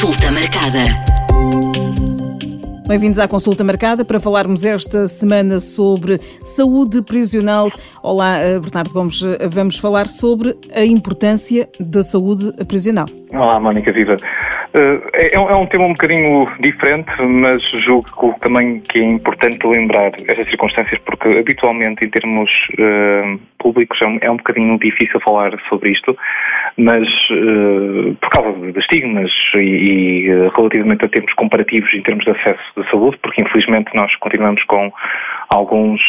Consulta marcada. Bem-vindos à consulta marcada para falarmos esta semana sobre saúde prisional. Olá, eh, Bernardo Gomes. Vamos falar sobre a importância da saúde prisional. Olá, Mónica Viva. Eh, é, é, um tema um bocadinho diferente, mas julgo também que é importante lembrar estas circunstâncias, porque habitualmente, em termos uh, públicos, é um, é um bocadinho difícil falar sobre isto, mas uh, por causa de estigmas e, e relativamente a termos comparativos em termos de acesso à saúde, porque infelizmente nós continuamos com alguns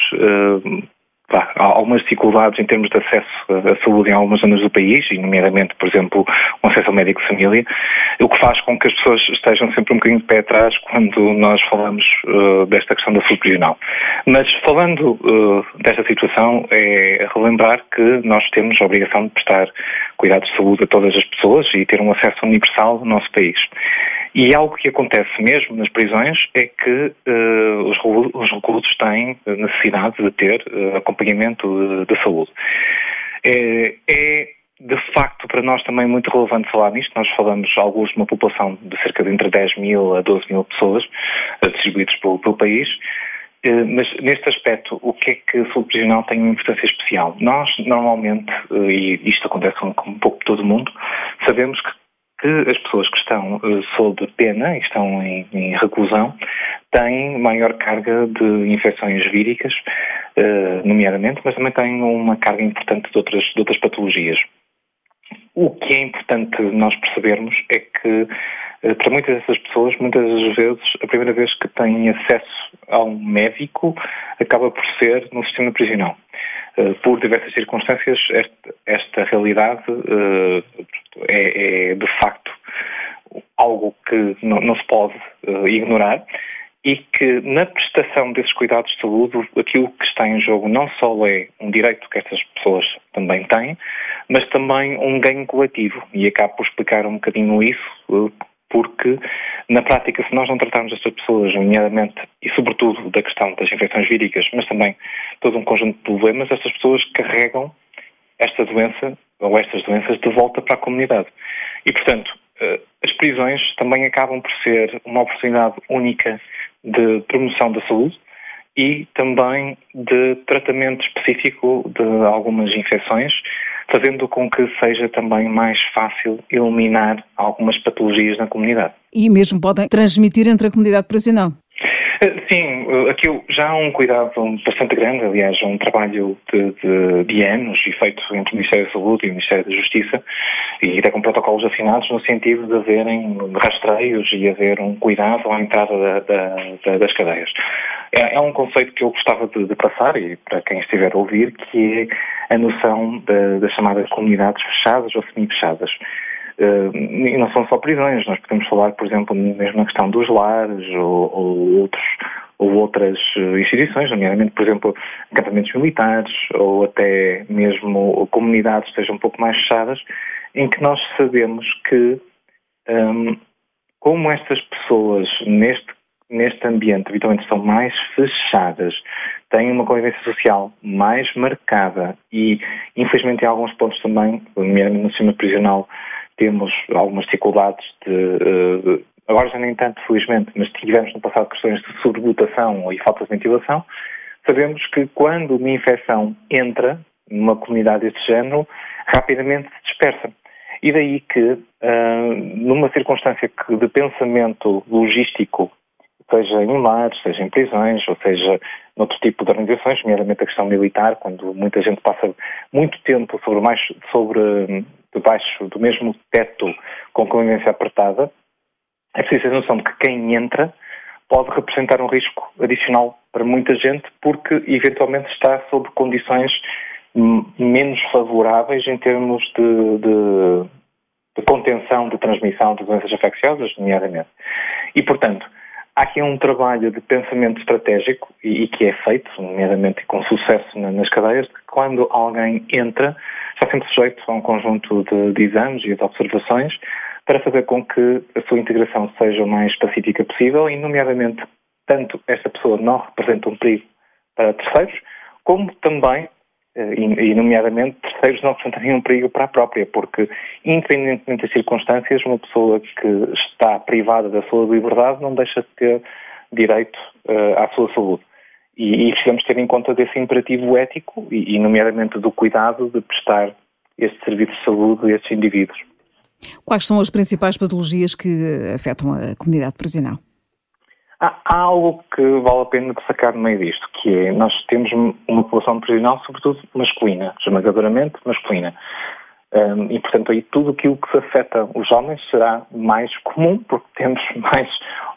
há algumas dificuldades em termos de acesso à saúde em algumas zonas do país, e nomeadamente, por exemplo, o acesso ao médico de família, o que faz com que as pessoas estejam sempre um bocadinho de pé atrás quando nós falamos uh, desta questão da saúde regional. Mas falando uh, desta situação, é relembrar que nós temos a obrigação de prestar cuidados de saúde a todas as pessoas e ter um acesso universal no nosso país. E algo que acontece mesmo nas prisões é que uh, os, os reclusos têm necessidade de ter uh, acompanhamento de, de saúde. É, é, de facto para nós também muito relevante falar nisto. Nós falamos alguns de uma população de cerca de entre 10 mil a 12 mil pessoas distribuídos pelo, pelo país. Mas neste aspecto, o que é que a saúde prisional tem uma importância especial? Nós, normalmente, e isto acontece com um pouco todo o mundo, sabemos que que as pessoas que estão uh, sob pena e estão em, em, reclusão têm maior carga de infecções víricas, uh, nomeadamente, mas também têm uma carga importante de outras, de outras patologias. O que é importante nós percebermos é que uh, para muitas dessas pessoas, muitas das vezes, a primeira vez que têm acesso a um médico acaba por ser no sistema prisional. Por diversas circunstâncias, esta, esta realidade é, é de facto algo que não, não se pode uh, ignorar e que na prestação desses cuidados de saúde aquilo que está em jogo não só é um direito que estas pessoas também têm, mas também um ganho coletivo. E acabo por explicar um bocadinho isso porque na prática se nós não tratarmos estas pessoas, nomeadamente e sobretudo da questão das infecções víricas, mas também todo um conjunto de problemas, estas pessoas carregam esta doença ou estas doenças de volta para a comunidade. E, portanto, eh, as prisões também acabam por ser uma oportunidade única de promoção da saúde e também de tratamento específico de algumas infecções, fazendo com que seja também mais fácil eliminar algumas patologias na comunidade. E mesmo podem transmitir entre a comunidade prisional. Sim, aqui já há um cuidado bastante grande, aliás, um trabalho de, de, de, anos e feito entre o Ministério da Saúde e o Ministério da Justiça e até com protocolos afinados no sentido de haverem rastreios e haver um cuidado à entrada da, da, das cadeias. É, é, um conceito que eu gostava de, de, passar e para quem estiver a ouvir, que é a noção das chamadas comunidades fechadas ou semi-fechadas. Uh, e não são só prisões, nós podemos falar, por exemplo, mesmo na questão dos lares ou, ou outros ou outras eh, instituições, nomeadamente, por exemplo, acampamentos militares ou até mesmo comunidades que estejam um pouco mais fechadas, em que nós sabemos que um, como estas pessoas neste, neste ambiente habitualmente estão mais fechadas, têm uma convivência social mais marcada e, infelizmente, em alguns pontos também, nomeadamente no sistema prisional, temos algumas dificuldades de, eh, agora já nem tanto, felizmente, mas tivemos no passado questões de sobredotação e falta de ventilação, sabemos que quando uma infecção entra numa comunidade deste género, rapidamente se dispersa. E daí que, uh, numa circunstância de pensamento logístico, seja em lares, seja em prisões, ou seja noutro tipo de organizações, nomeadamente a questão militar, quando muita gente passa muito tempo sobre, mais, sobre debaixo do mesmo teto com convivência apertada, é preciso ter noção de que quem entra pode representar um risco adicional para muita gente porque eventualmente está sob condições menos favoráveis em termos de, de, de contenção de transmissão de doenças infecciosas, nomeadamente. E, portanto, há aqui um trabalho de pensamento estratégico e, e que é feito, nomeadamente com sucesso nas cadeias, de que quando alguém entra, está sempre sujeito a um conjunto de, de exames e de observações para fazer com que a sua integração seja o mais pacífica possível e, nomeadamente, tanto esta pessoa não representa um perigo para terceiros, como também e, nomeadamente, terceiros não representariam um perigo para a própria, porque, independentemente das circunstâncias, uma pessoa que está privada da sua liberdade não deixa de ter direito uh, à sua saúde. E, e precisamos ter em conta desse imperativo ético e, e, nomeadamente, do cuidado de prestar este serviço de saúde a estes indivíduos. Quais são as principais patologias que afetam a comunidade prisional? Há, algo que vale a pena destacar no meio disto, que é nós temos uma população prisional, sobretudo masculina, esmagadoramente masculina. Um, e, portanto, aí tudo aquilo que afeta os homens será mais comum, porque temos mais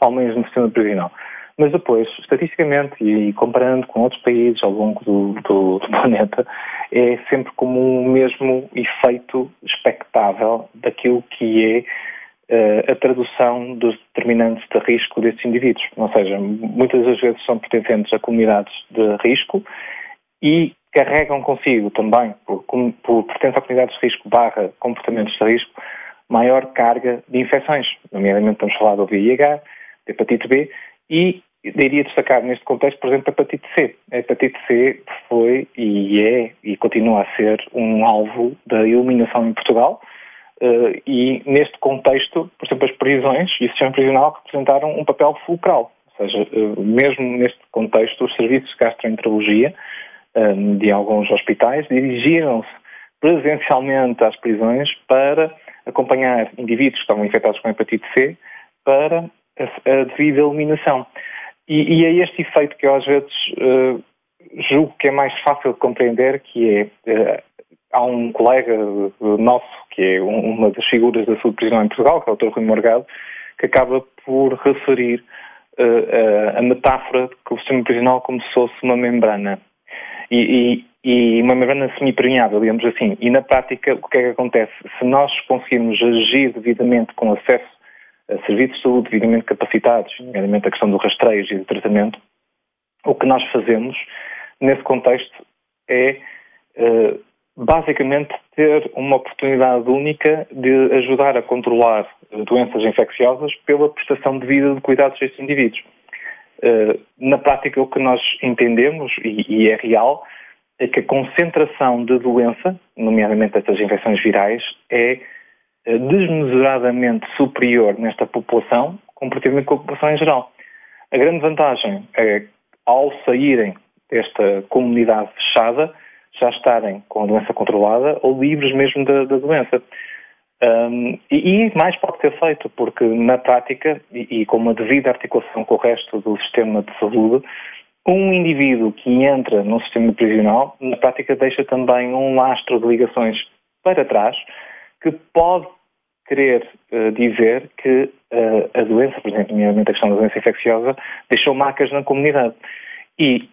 homens no sistema prisional. Mas depois, estatisticamente, e comparando com outros países ao longo do, do, do planeta, é sempre como o mesmo efeito expectável daquilo que é a tradução dos determinantes de risco desses indivíduos. Ou seja, muitas das vezes são pertencentes a comunidades de risco e carregam consigo também, por, por pertença a comunidades de risco barra comportamentos de risco, maior carga de infecções. Nomeadamente estamos a falar do VIH, de hepatite B e iria destacar neste contexto, por exemplo, a hepatite C. A hepatite C foi e é e continua a ser um alvo da iluminação em Portugal uh, e neste contexto, por exemplo, as prisões e o sistema prisional representaram um papel fulcral. Ou seja, uh, mesmo neste contexto, os serviços de gastroenterologia eh, de alguns hospitais dirigiram-se presencialmente às prisões para acompanhar indivíduos que estavam infectados com hepatite C para a, a devida eliminação. E, e, é este efeito que eu às vezes uh, julgo que é mais fácil de compreender, que é, há um colega nosso, que é uma das figuras da saúde prisional em Portugal, que é o Dr. Rui Morgado, que acaba por referir uh, a metáfora que o sistema prisional como se fosse uma membrana. E, e, e uma membrana semipermeável, digamos assim. E na prática, o que é que acontece? Se nós conseguirmos agir devidamente com acesso serviços de saúde devidamente capacitados, nomeadamente a questão do rastreio e do tratamento, o que nós fazemos nesse contexto é uh, basicamente ter uma oportunidade única de ajudar a controlar doenças infecciosas pela prestação de vida de cuidados a estes indivíduos. Uh, na prática, o que nós entendemos, e, e é real, é que a concentração de doença, nomeadamente estas infecções virais, é eh, desmesuradamente superior nesta população comparativamente com a população em geral. A grande vantagem é, ao saírem desta comunidade fechada, já estarem com a doença controlada ou livres mesmo da, da doença. Um, e, e, mais pode ser feito, porque na prática, e, e, com uma devida articulação com o resto do sistema de saúde, um indivíduo que entra no sistema prisional, na prática deixa também um lastro de ligações para trás, que pode querer uh, dizer que uh, a doença, por exemplo, nomeadamente a questão da doença infecciosa, deixou marcas na comunidade. E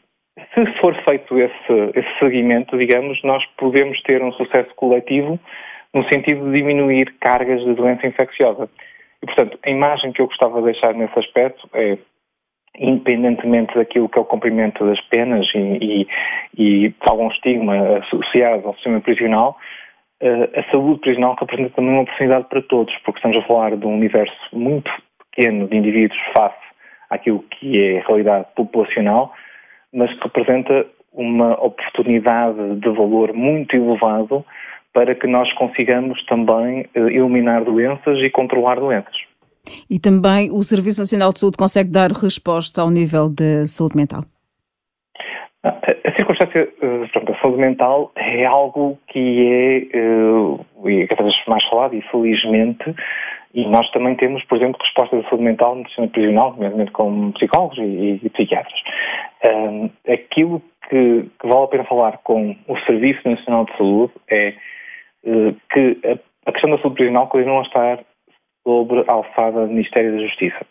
se for feito esse, esse seguimento, digamos, nós podemos ter um sucesso coletivo no sentido de diminuir cargas de doença infecciosa. E, portanto, a imagem que eu gostava de deixar nesse aspecto é, independentemente daquilo que é o cumprimento das penas e, e, e algum estigma associado ao sistema prisional, eh, a saúde prisional representa também uma oportunidade para todos, porque estamos a falar de um universo muito pequeno de indivíduos face àquilo que é a realidade populacional, mas que representa uma oportunidade de valor muito elevado para que nós consigamos também eh, eliminar doenças e controlar doenças. E também o Serviço Nacional de Saúde consegue dar resposta ao nível da saúde mental? A circunstância, eh, pronto, a saúde mental é algo que é, uh, e cada vez mais falado, e felizmente, e nós também temos, por exemplo, respostas de saúde mental no sistema prisional, nomeadamente com psicólogos e, e psiquiatras. Um, aquilo que, que, vale a pena falar com o Serviço Nacional de Saúde é uh, que a, a, questão da saúde prisional continua a estar sobre a alçada do Ministério da Justiça.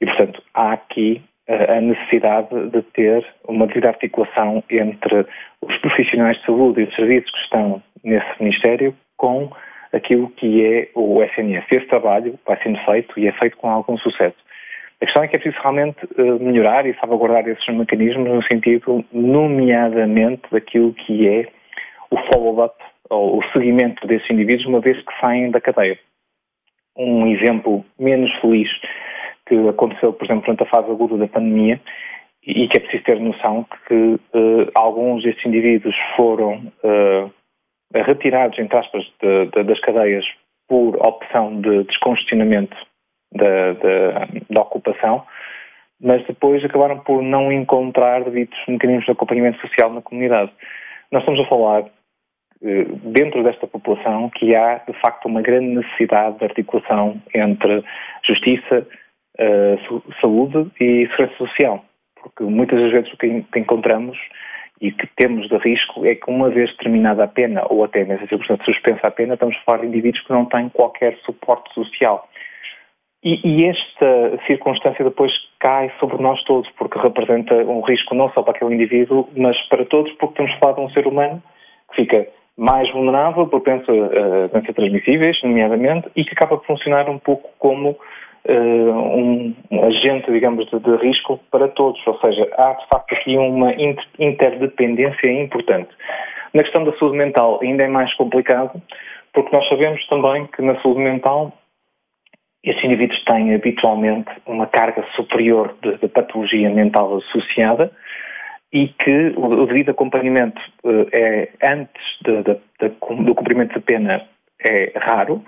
E, portanto, há aqui a necessidade de ter uma devida articulação entre os profissionais de saúde e os serviços que estão nesse Ministério com aquilo que é o SNS. Esse trabalho vai sendo feito e é feito com algum sucesso. A questão é que é preciso realmente eh, melhorar e salvaguardar esses mecanismos no sentido, nomeadamente, daquilo que é o follow-up ou o seguimento desses indivíduos uma vez que saem da cadeia. Um exemplo menos feliz que aconteceu, por exemplo, durante a fase aguda da pandemia e que é preciso ter noção que uh, alguns destes indivíduos foram uh, retirados, entre aspas, de, de, das cadeias por opção de descongestionamento da, da, ocupação, mas depois acabaram por não encontrar devidos mecanismos de acompanhamento social na comunidade. Nós estamos a falar, uh, dentro desta população, que há, de facto, uma grande necessidade de articulação entre justiça, saúde e segurança social porque muitas das vezes o que encontramos e que temos de risco é que uma vez terminada a pena, ou até nessa circunstância suspensa a pena, estamos a falar de indivíduos que não têm qualquer suporte social. E, e, esta circunstância depois cai sobre nós todos, porque representa um risco não só para aquele indivíduo, mas para todos, porque estamos a falar de um ser humano que fica mais vulnerável, propenso a doenças transmissíveis, nomeadamente, e que acaba por funcionar um pouco como um, agente, digamos, de, de, risco para todos. Ou seja, há de facto aqui uma interdependência importante. Na questão da saúde mental ainda é mais complicado, porque nós sabemos também que na saúde mental esses indivíduos têm habitualmente uma carga superior de, de patologia mental associada e que o, o devido acompanhamento uh, é antes de, do cumprimento da pena é raro,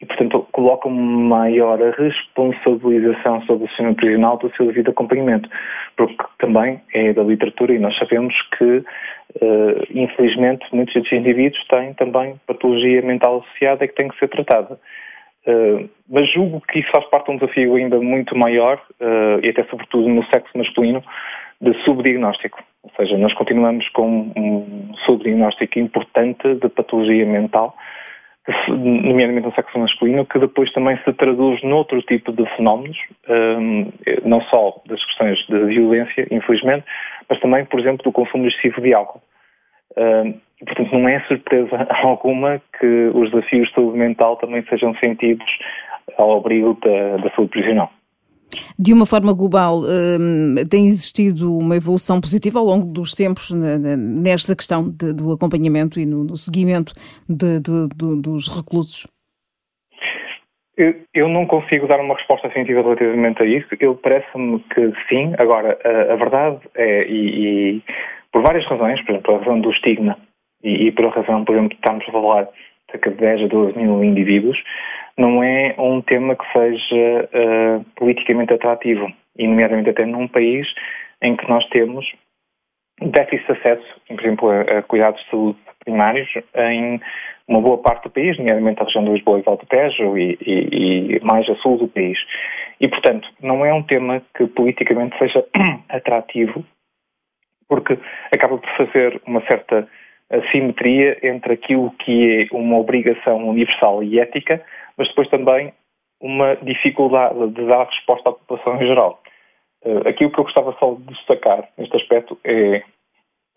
e, portanto, coloca uma maior responsabilização sobre o sistema prisional do seu devido acompanhamento, porque também é da literatura e nós sabemos que, uh, infelizmente, muitos desses indivíduos têm também patologia mental associada que tem que ser tratada. Uh, mas julgo que isso faz parte de um desafio ainda muito maior, uh, e até sobretudo no sexo masculino, de subdiagnóstico. Ou seja, nós continuamos com um subdiagnóstico importante de patologia mental, nomeadamente no sexo masculino, que depois também se traduz noutro tipo de fenómenos, um, não só das questões de violência, infelizmente, mas também, por exemplo, do consumo excessivo de álcool. Um, e, portanto, não é surpresa alguma que os desafios de saúde mental também sejam sentidos ao abrigo da, da saúde prisional. De uma forma global, hum, tem existido uma evolução positiva ao longo dos tempos nesta questão do acompanhamento e no, seguimento de, de, dos reclusos? Eu não consigo dar uma resposta científica relativamente a isso. Eu parece-me que sim. Agora, a, a verdade é, e, e, por várias razões, por exemplo, pela razão do estigma e, e pela razão, por exemplo, de estarmos a falar cerca de 10 a 12 mil indivíduos, não é um tema que seja uh, politicamente atrativo, e nomeadamente até num país em que nós temos déficit de acesso, por exemplo, a, a, cuidados de saúde primários em uma boa parte do país, nomeadamente a região de Lisboa e Volta Tejo e, e, e mais a sul do país. E, portanto, não é um tema que politicamente seja atrativo, porque acaba por fazer uma certa assimetria entre aquilo que é uma obrigação universal e ética mas depois também uma dificuldade de dar resposta à população em geral. Uh, aqui o que eu gostava só de destacar neste aspecto é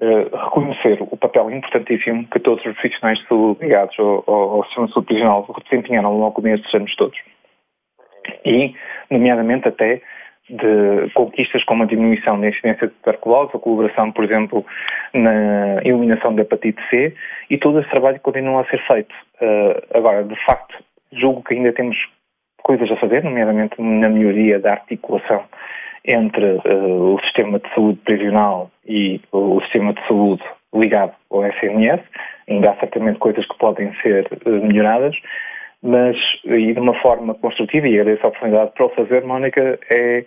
uh, reconhecer o papel importantíssimo que todos os profissionais ligados ao, ao, ao sistema de saúde prisional desempenharam ao longo destes anos todos. E, nomeadamente, até de conquistas como a diminuição da incidência de tuberculose, a colaboração, por exemplo, na eliminação da hepatite C, e todo esse trabalho continua a ser feito. Uh, agora, de facto, julgo que ainda temos coisas a fazer, nomeadamente na melhoria da articulação entre uh, o sistema de saúde prisional e o sistema de saúde ligado ao SNS. Ainda há certamente coisas que podem ser uh, melhoradas, mas e de uma forma construtiva, e agradeço a oportunidade para o fazer, Mónica, é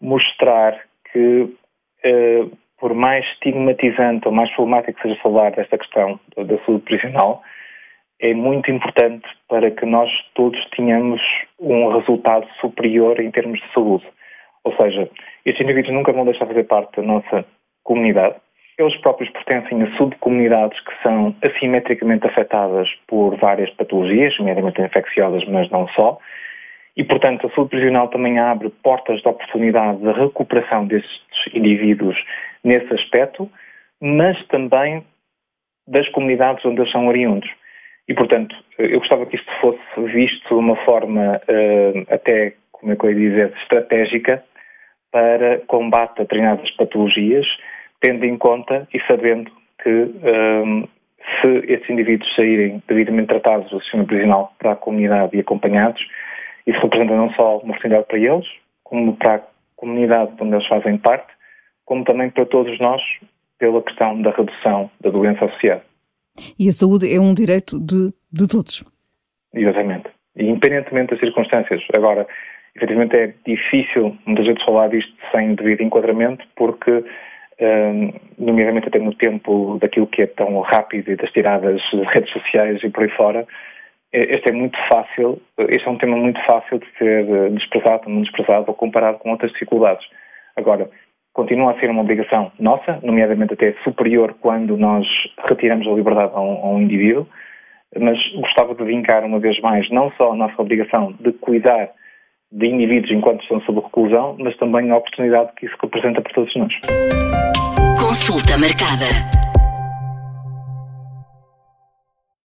mostrar que, uh, por mais estigmatizante ou mais problemático que seja falar desta questão da saúde prisional, é muito importante para que nós todos tenhamos um resultado superior em termos de saúde. Ou seja, estes indivíduos nunca vão deixar de fazer parte da nossa comunidade. Eles próprios pertencem a subcomunidades que são assimetricamente afetadas por várias patologias, nomeadamente infecciosas, mas não só. E, portanto, a saúde prisional também abre portas de oportunidade de recuperação destes indivíduos nesse aspecto, mas também das comunidades onde eles são oriundos. E, portanto, eu gostava que isto fosse visto de uma forma uh, até, como é que eu ia dizer, estratégica para combate a determinadas patologias, tendo em conta e sabendo que um, se esses indivíduos saírem devidamente tratados do sistema prisional para a comunidade e acompanhados, isso representa não só uma oportunidade para eles, como para a comunidade onde eles fazem parte, como também para todos nós, pela questão da redução da doença associada. E a saúde é um direito de, de todos. Exatamente. E independentemente das circunstâncias. Agora, efetivamente é difícil muitas vezes falar disto sem devido enquadramento, porque, nomeadamente até no tempo daquilo que é tão rápido e das tiradas de redes sociais e por aí fora, este é muito fácil, este é um tema muito fácil de ser desprezado, não desprezado ou comparado com outras dificuldades. Agora, continua a ser uma obrigação nossa, nomeadamente até superior quando nós retiramos a liberdade a um, a um indivíduo, mas gostava de vincar uma vez mais não só a nossa obrigação de cuidar de indivíduos enquanto estão sob reclusão, mas também a oportunidade que isso representa para todos nós. Consulta marcada.